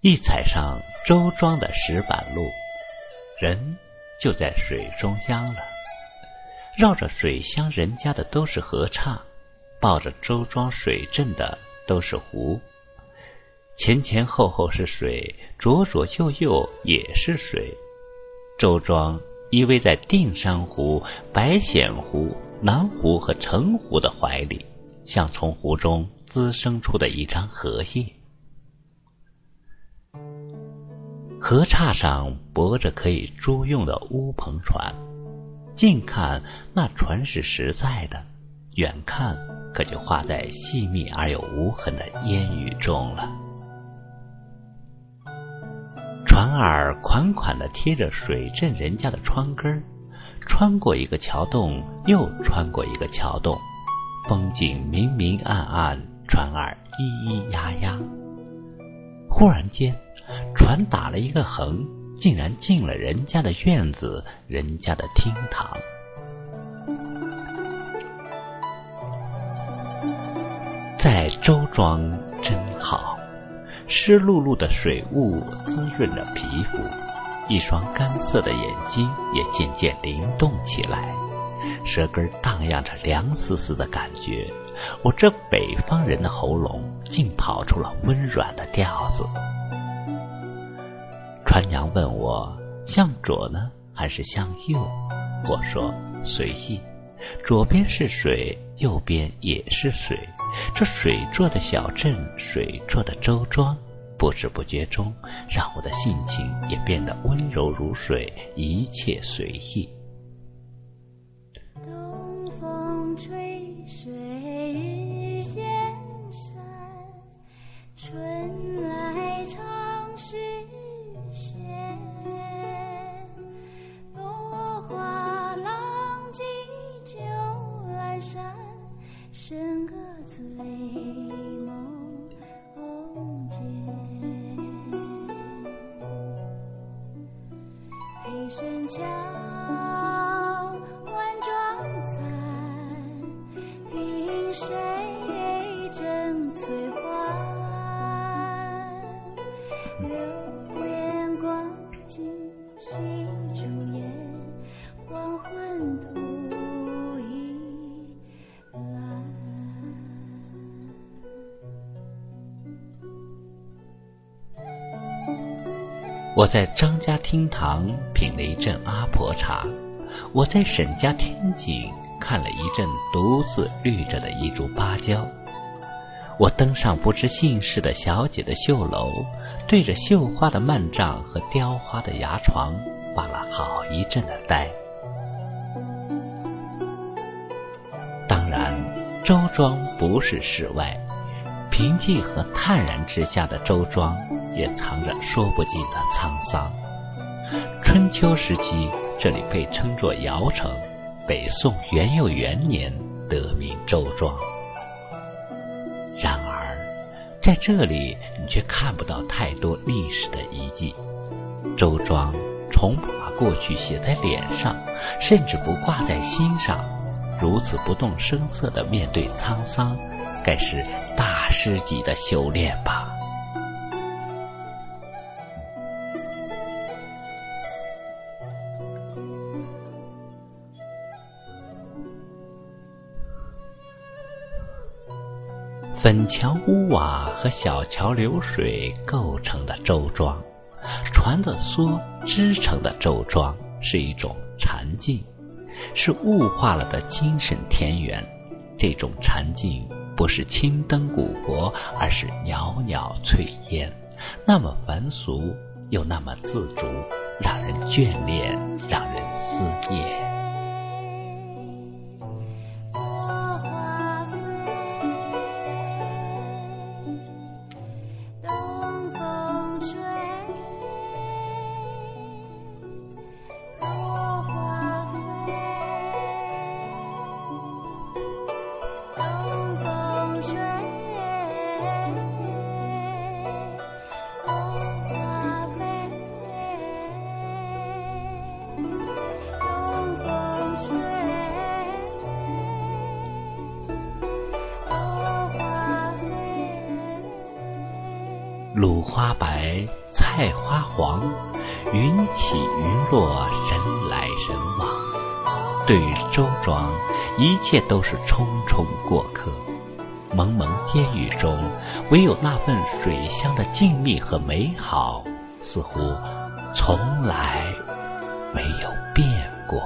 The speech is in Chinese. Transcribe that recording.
一踩上周庄的石板路，人就在水中央了。绕着水乡人家的都是河岔，抱着周庄水镇的都是湖。前前后后是水，左左右右也是水。周庄依偎在定山湖、白显湖、南湖和澄湖的怀里，像从湖中滋生出的一张荷叶。河岔上泊着可以租用的乌篷船，近看那船是实在的，远看可就画在细密而又无痕的烟雨中了。船儿款款的贴着水镇人家的窗根儿穿过一个桥洞，又穿过一个桥洞，风景明明暗暗，船儿咿咿呀呀。忽然间。船打了一个横，竟然进了人家的院子，人家的厅堂。在周庄真好，湿漉漉的水雾滋润了皮肤，一双干涩的眼睛也渐渐灵动起来，舌根荡漾着凉丝丝的感觉。我这北方人的喉咙竟跑出了温软的调子。船娘问我向左呢还是向右？我说随意，左边是水，右边也是水。这水做的小镇，水做的周庄，不知不觉中让我的性情也变得温柔如水，一切随意。东风吹，水生个醉梦间，黑山桥我在张家厅堂品了一阵阿婆茶，我在沈家天井看了一阵独自绿着的一株芭蕉，我登上不知姓氏的小姐的绣楼，对着绣花的幔帐和雕花的牙床发了好一阵的呆。当然，周庄不是室外。平静和淡然之下的周庄，也藏着说不尽的沧桑。春秋时期，这里被称作尧城；北宋元佑元年得名周庄。然而，在这里你却看不到太多历史的遗迹。周庄从不把过去写在脸上，甚至不挂在心上，如此不动声色的面对沧桑。该是大师级的修炼吧。粉墙屋瓦和小桥流水构成的周庄，船的梭织成的周庄，是一种禅境，是物化了的精神田园。这种禅境。不是青灯古佛，而是袅袅炊烟，那么凡俗，又那么自足，让人眷恋，让人思念。芦花白，菜花黄，云起云落，人来人往。对于周庄，一切都是匆匆过客。蒙蒙烟雨中，唯有那份水乡的静谧和美好，似乎从来没有变过。